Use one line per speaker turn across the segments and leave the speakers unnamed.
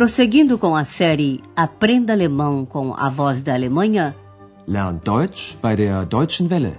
Prosseguindo com a série Aprenda Alemão com a Voz da Alemanha,
Lern Deutsch bei der Deutschen Welle.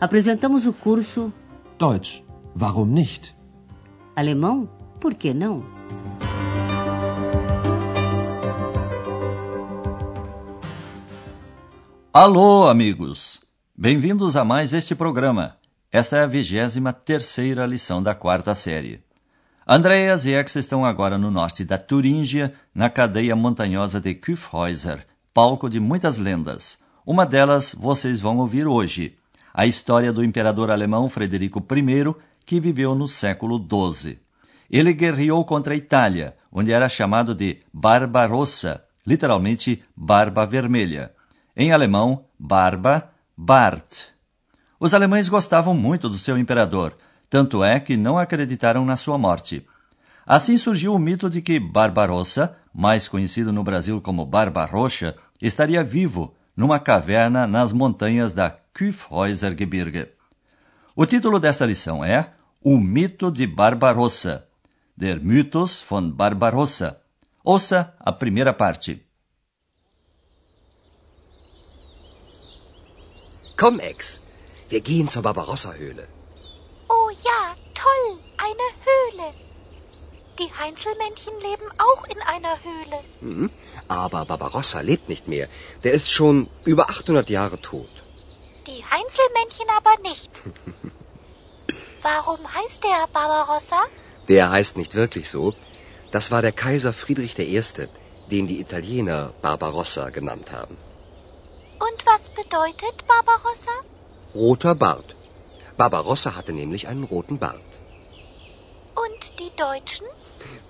apresentamos o curso
Deutsch, warum nicht?
Alemão, por que não?
Alô, amigos! Bem-vindos a mais este programa. Esta é a vigésima terceira lição da quarta série. Andreas e Ex estão agora no norte da Turíngia, na cadeia montanhosa de Kyffhäuser, palco de muitas lendas. Uma delas vocês vão ouvir hoje, a história do imperador alemão Frederico I, que viveu no século XII. Ele guerreou contra a Itália, onde era chamado de Barbarossa, literalmente Barba Vermelha. Em alemão, Barba, Bart. Os alemães gostavam muito do seu imperador, tanto é que não acreditaram na sua morte. Assim surgiu o mito de que Barbarossa, mais conhecido no Brasil como Barba Roxa, estaria vivo numa caverna nas montanhas da Kyffhäusergebirge. O título desta lição é O Mito de Barbarossa, Der Mythos von Barbarossa. Ouça a primeira parte.
Komm, Ex, wir gehen zur Barbarossa-Höhle.
Eine Höhle. Die Heinzelmännchen leben auch in einer Höhle.
Hm? Aber Barbarossa lebt nicht mehr. Der ist schon über 800 Jahre tot.
Die Heinzelmännchen aber nicht. Warum heißt der Barbarossa?
Der heißt nicht wirklich so. Das war der Kaiser Friedrich I., den die Italiener Barbarossa genannt haben.
Und was bedeutet Barbarossa?
Roter Bart. Barbarossa hatte nämlich einen roten Bart.
Und die Deutschen?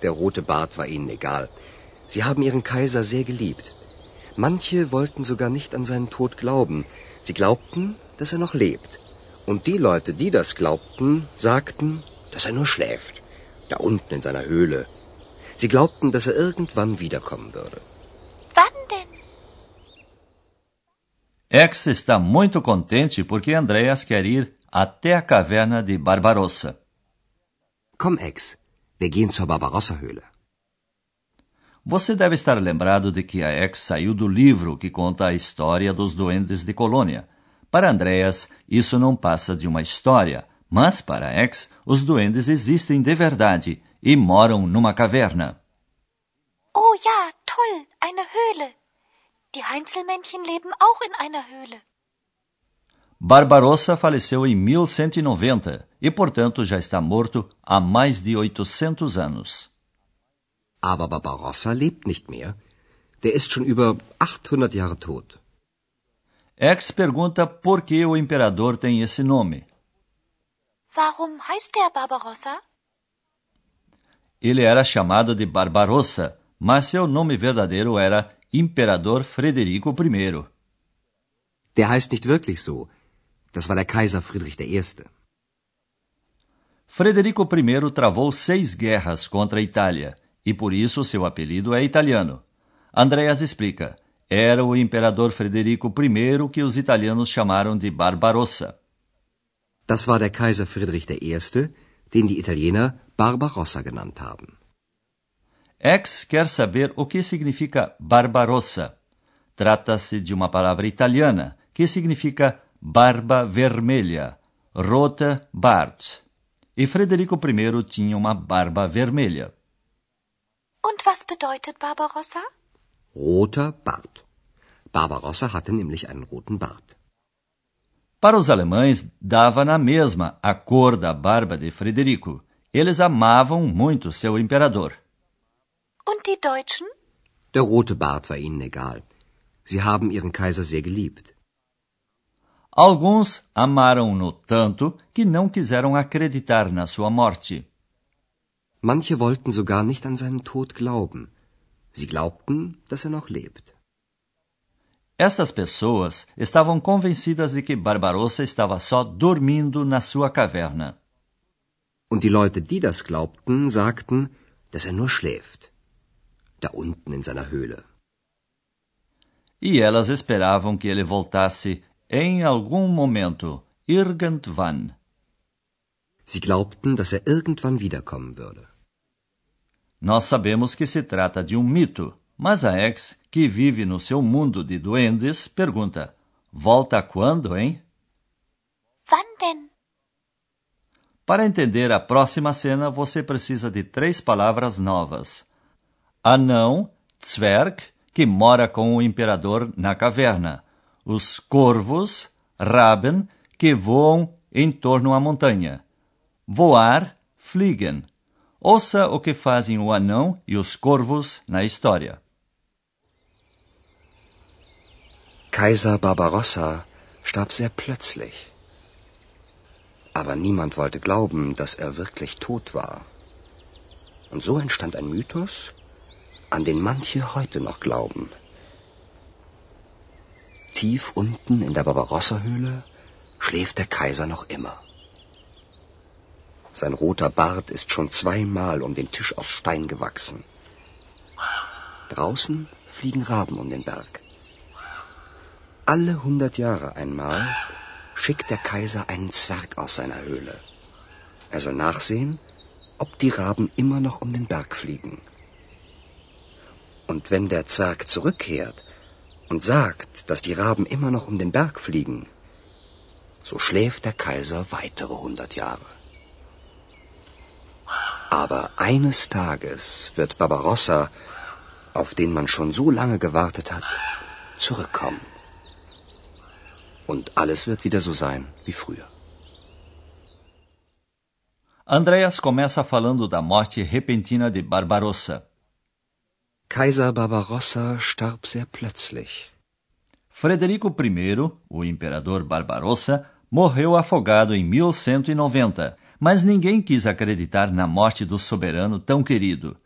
Der rote Bart war ihnen egal. Sie haben ihren Kaiser sehr geliebt. Manche wollten sogar nicht an seinen Tod glauben. Sie glaubten, dass er noch lebt. Und die Leute, die das glaubten, sagten, dass er nur schläft, da unten in seiner Höhle. Sie glaubten, dass er irgendwann wiederkommen würde.
Wann denn?
Ex está muito contente porque Andreas quer ir até a caverna de Barbarossa.
Komm, Ex, wir gehen zur Barbarossa-Höhle.
Você deve estar lembrado de que a Ex saiu do livro que conta a história dos duendes de Colônia. Para Andreas, isso não passa de uma história, mas para Ex, os duendes existem de verdade e moram numa caverna.
Oh ja, toll, eine Höhle. Die Heinzelmännchen leben auch in einer Höhle.
Barbarossa faleceu em 1190 e, portanto, já está morto há mais de 800 anos.
Aber Barbarossa lebt nicht mehr. Der ist schon über 800 Jahre tot.
Ex pergunta por que o imperador tem esse nome.
Warum heißt der Barbarossa?
Ele era chamado de Barbarossa, mas seu nome verdadeiro era Imperador Frederico I.
Der heißt nicht wirklich so. Das war der Kaiser Friedrich I.
Frederico I travou seis guerras contra a Itália e por isso seu apelido é italiano. Andreas explica: era o imperador Frederico I que os italianos chamaram de Barbarossa.
Das war der Kaiser Friedrich I., den die Italiener Barbarossa genannt haben.
Ex quer saber o que significa Barbarossa. Trata-se de uma palavra italiana que significa barba vermelha, rota Bart. E Frederico I tinha uma barba vermelha.
Und was bedeutet Barbarossa?
Roter Bart. Barbarossa hatte nämlich einen roten Bart.
Para os alemães, dava na mesma a cor da barba de Frederico. Eles amavam muito seu imperador.
Und die Deutschen?
Der rote Bart war ihnen egal. Sie haben ihren Kaiser sehr geliebt.
Alguns amaram-no tanto que não quiseram acreditar na sua morte.
Manche wollten sogar nicht an seinen Tod glauben. Sie glaubten, dass er noch lebt.
Essas pessoas estavam convencidas de que Barbarossa estava só dormindo na sua caverna.
Und die Leute, die das glaubten, sagten, dass er nur schläft. Da unten in seiner Höhle.
E elas esperavam que ele voltasse em algum momento, irgendwann.
Sie glaubten, dass er irgendwann wiederkommen würde.
nós sabemos que se trata de um mito, mas a ex, que vive no seu mundo de duendes, pergunta: Volta quando, hein?
Wann denn?
Para entender a próxima cena, você precisa de três palavras novas: anão, Zwerg, que mora com o imperador na caverna, os corvos, Raben, que voam em torno à montanha. Voar, fliegen. Ouça o que fazem o anão e os corvos na história.
Kaiser Barbarossa starb sehr plötzlich. Aber niemand wollte glauben, dass er wirklich tot war. Und so entstand ein Mythos, an den manche heute noch glauben. Tief unten in der Barbarossa-Höhle schläft der Kaiser noch immer. Sein roter Bart ist schon zweimal um den Tisch aus Stein gewachsen. Draußen fliegen Raben um den Berg. Alle hundert Jahre einmal schickt der Kaiser einen Zwerg aus seiner Höhle. Er soll nachsehen, ob die Raben immer noch um den Berg fliegen. Und wenn der Zwerg zurückkehrt und sagt, dass die Raben immer noch um den Berg fliegen, so schläft der Kaiser weitere hundert Jahre. Aber eines Tages wird Barbarossa, auf den man schon so lange gewartet hat, zurückkommen. Und alles wird wieder so sein wie früher.
Andreas começa falando da morte repentina de Barbarossa.
Kaiser Barbarossa starb sehr plötzlich.
Frederico I, o imperador Barbarossa, morreu afogado em 1190, mas ninguém quis acreditar na morte do soberano tão querido.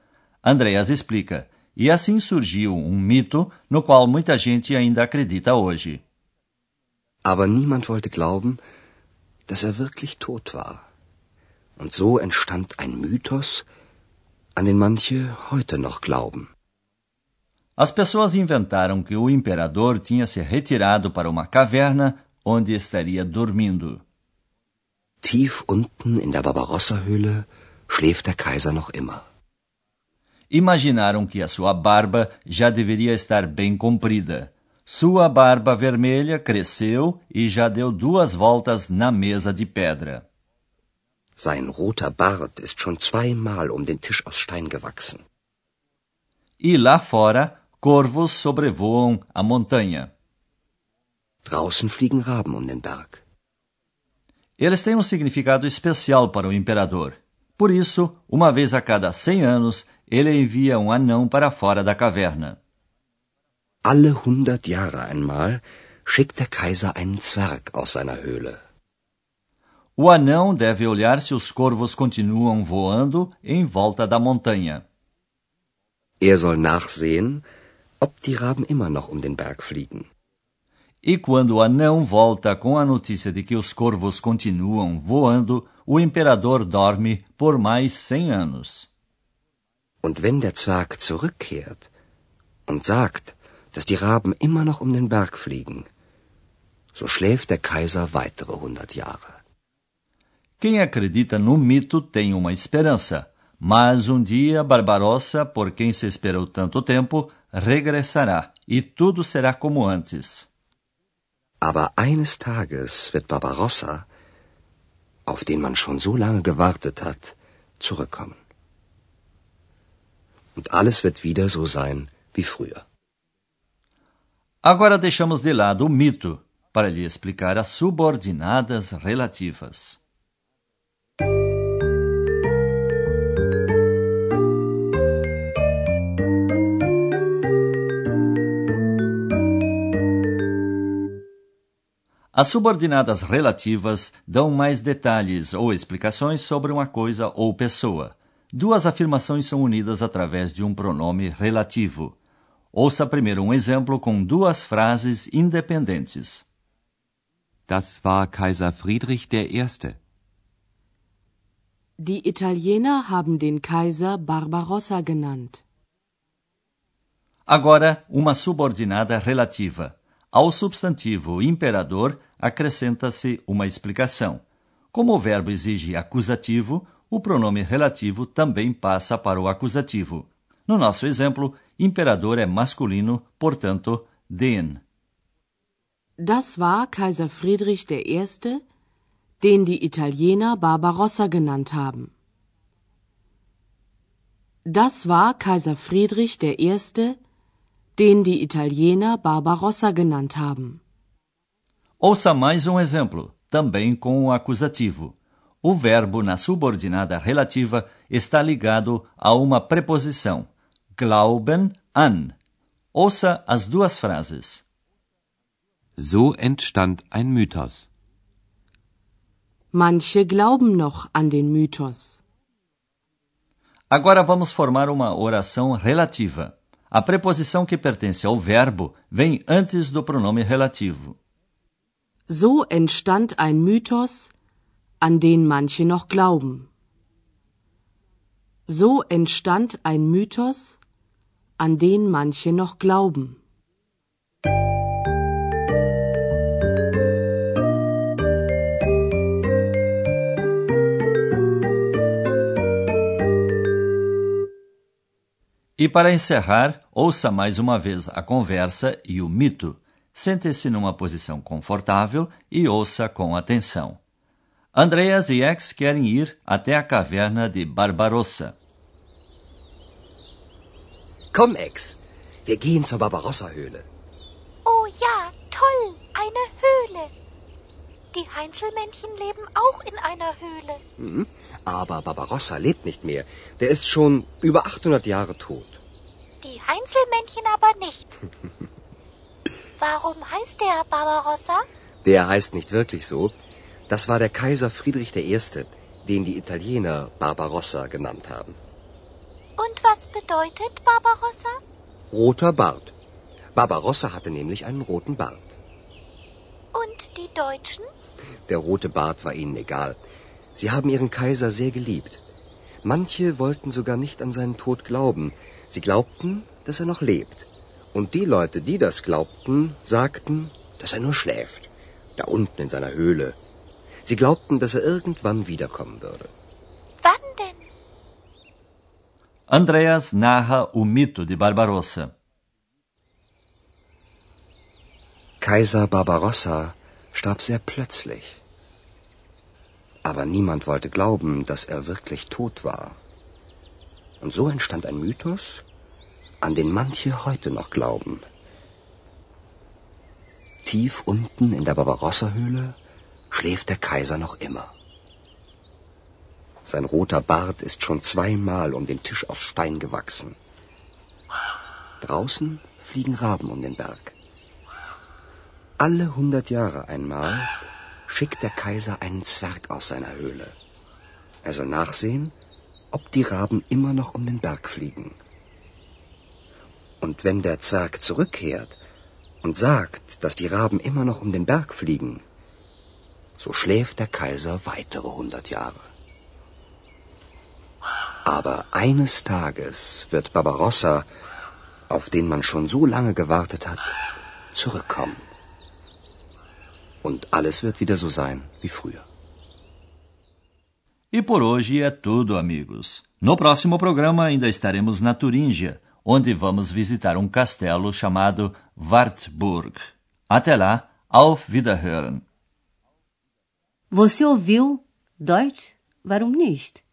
Andreas explica, e assim surgiu um mito no qual muita gente ainda acredita hoje.
Aber niemand wollte glauben, dass er wirklich tot war. Und so entstand ein Mythos, an den manche heute noch glauben.
As pessoas inventaram que o imperador tinha se retirado para uma caverna onde estaria dormindo.
Tief unten in der Barbarossa-Höhle schläft der Kaiser noch immer.
Imaginaram que a sua barba já deveria estar bem comprida. Sua barba vermelha cresceu e já deu duas voltas na mesa de pedra.
Sein roter Bart ist schon zweimal um den Tisch aus Stein gewachsen.
E lá fora, corvos sobrevoam a montanha.
Draußen fliegen Raben um den Berg.
Eles têm um significado especial para o imperador. Por isso, uma vez a cada cem anos, ele envia um anão para fora da caverna.
Alle hundert Jahre einmal schickt der Kaiser einen Zwerg aus seiner Höhle.
O anão deve olhar se os corvos continuam voando em volta da montanha.
Er soll nachsehen, ob die Raben immer noch um den Berg fliegen.
E quando o anão volta com a notícia de que os corvos continuam voando, o imperador dorme por mais cem anos.
Und wenn der Zwerg zurückkehrt und sagt, dass die Raben immer noch um den Berg fliegen, so schläft der Kaiser weitere hundert Jahre.
Quem acredita no mito tem uma esperança, mas um dia Barbarossa, por quem se esperou tanto tempo, regressará e tudo será como antes.
Aber eines Tages wird Barbarossa, auf den man schon so lange gewartet hat, zurückkommen. Und alles wird wieder so sein wie früher.
Agora deixamos de lado o mito para lhe explicar as subordinadas relativas. As subordinadas relativas dão mais detalhes ou explicações sobre uma coisa ou pessoa. Duas afirmações são unidas através de um pronome relativo. Ouça primeiro um exemplo com duas frases independentes.
Das war Kaiser Friedrich I.
Die Italiener haben den Kaiser Barbarossa genannt.
Agora, uma subordinada relativa. Ao substantivo imperador acrescenta-se uma explicação. Como o verbo exige acusativo, o pronome relativo também passa para o acusativo. No nosso exemplo, imperador é masculino, portanto, den.
Das war Kaiser Friedrich I., den die Italiener Barbarossa genannt haben. Das war Kaiser Friedrich I., den die Italiener Barbarossa genannt haben.
Ouça mais um exemplo, também com o acusativo. O verbo na subordinada relativa está ligado a uma preposição, glauben an. Ouça as duas frases.
So entstand ein Mythos.
Manche glauben noch an den Mythos.
Agora vamos formar uma oração relativa. A preposição que pertence ao verbo vem antes do pronome relativo.
So entstand ein Mythos, an den manche noch glauben. So entstand ein Mythos, an den manche noch glauben.
E para encerrar, ouça mais uma vez a conversa e o mito. Sente-se numa posição confortável e ouça com atenção. Andreas e Ex querem ir até a caverna de Barbarossa.
Komm, Ex, wir gehen zur Barbarossa-Höhle.
Oh ja, toll, eine Höhle. Die Heinzelmännchen leben auch in einer Höhle.
Mhm. Aber Barbarossa lebt nicht mehr. Der ist schon über 800 Jahre tot.
Die Heinzelmännchen aber nicht. Warum heißt der Barbarossa?
Der heißt nicht wirklich so. Das war der Kaiser Friedrich I., den die Italiener Barbarossa genannt haben.
Und was bedeutet Barbarossa?
Roter Bart. Barbarossa hatte nämlich einen roten Bart.
Und die Deutschen?
Der rote Bart war ihnen egal. Sie haben ihren Kaiser sehr geliebt. Manche wollten sogar nicht an seinen Tod glauben. Sie glaubten, dass er noch lebt. Und die Leute, die das glaubten, sagten, dass er nur schläft, da unten in seiner Höhle. Sie glaubten, dass er irgendwann wiederkommen würde.
Wann denn?
Andreas narra o mito de Barbarossa.
Kaiser Barbarossa starb sehr plötzlich. Aber niemand wollte glauben, dass er wirklich tot war. Und so entstand ein Mythos, an den manche heute noch glauben. Tief unten in der Barbarossa-Höhle schläft der Kaiser noch immer. Sein roter Bart ist schon zweimal um den Tisch aus Stein gewachsen. Draußen fliegen Raben um den Berg. Alle hundert Jahre einmal schickt der Kaiser einen Zwerg aus seiner Höhle. Er soll nachsehen, ob die Raben immer noch um den Berg fliegen. Und wenn der Zwerg zurückkehrt und sagt, dass die Raben immer noch um den Berg fliegen, so schläft der Kaiser weitere hundert Jahre. Aber eines Tages wird Barbarossa, auf den man schon so lange gewartet hat, zurückkommen. Und alles wird wieder so sein wie früher.
E por hoje é tudo, amigos. No próximo programa ainda estaremos na Turíngia, onde vamos visitar um castelo chamado Wartburg. Até lá, auf Wiederhören.
Você ouviu Deutsch? Warum nicht?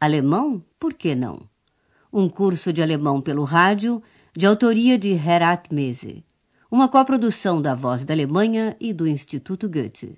Alemão? Por que não? Um curso de alemão pelo rádio, de autoria de Herat Mese. Uma coprodução da Voz da Alemanha e do Instituto Goethe.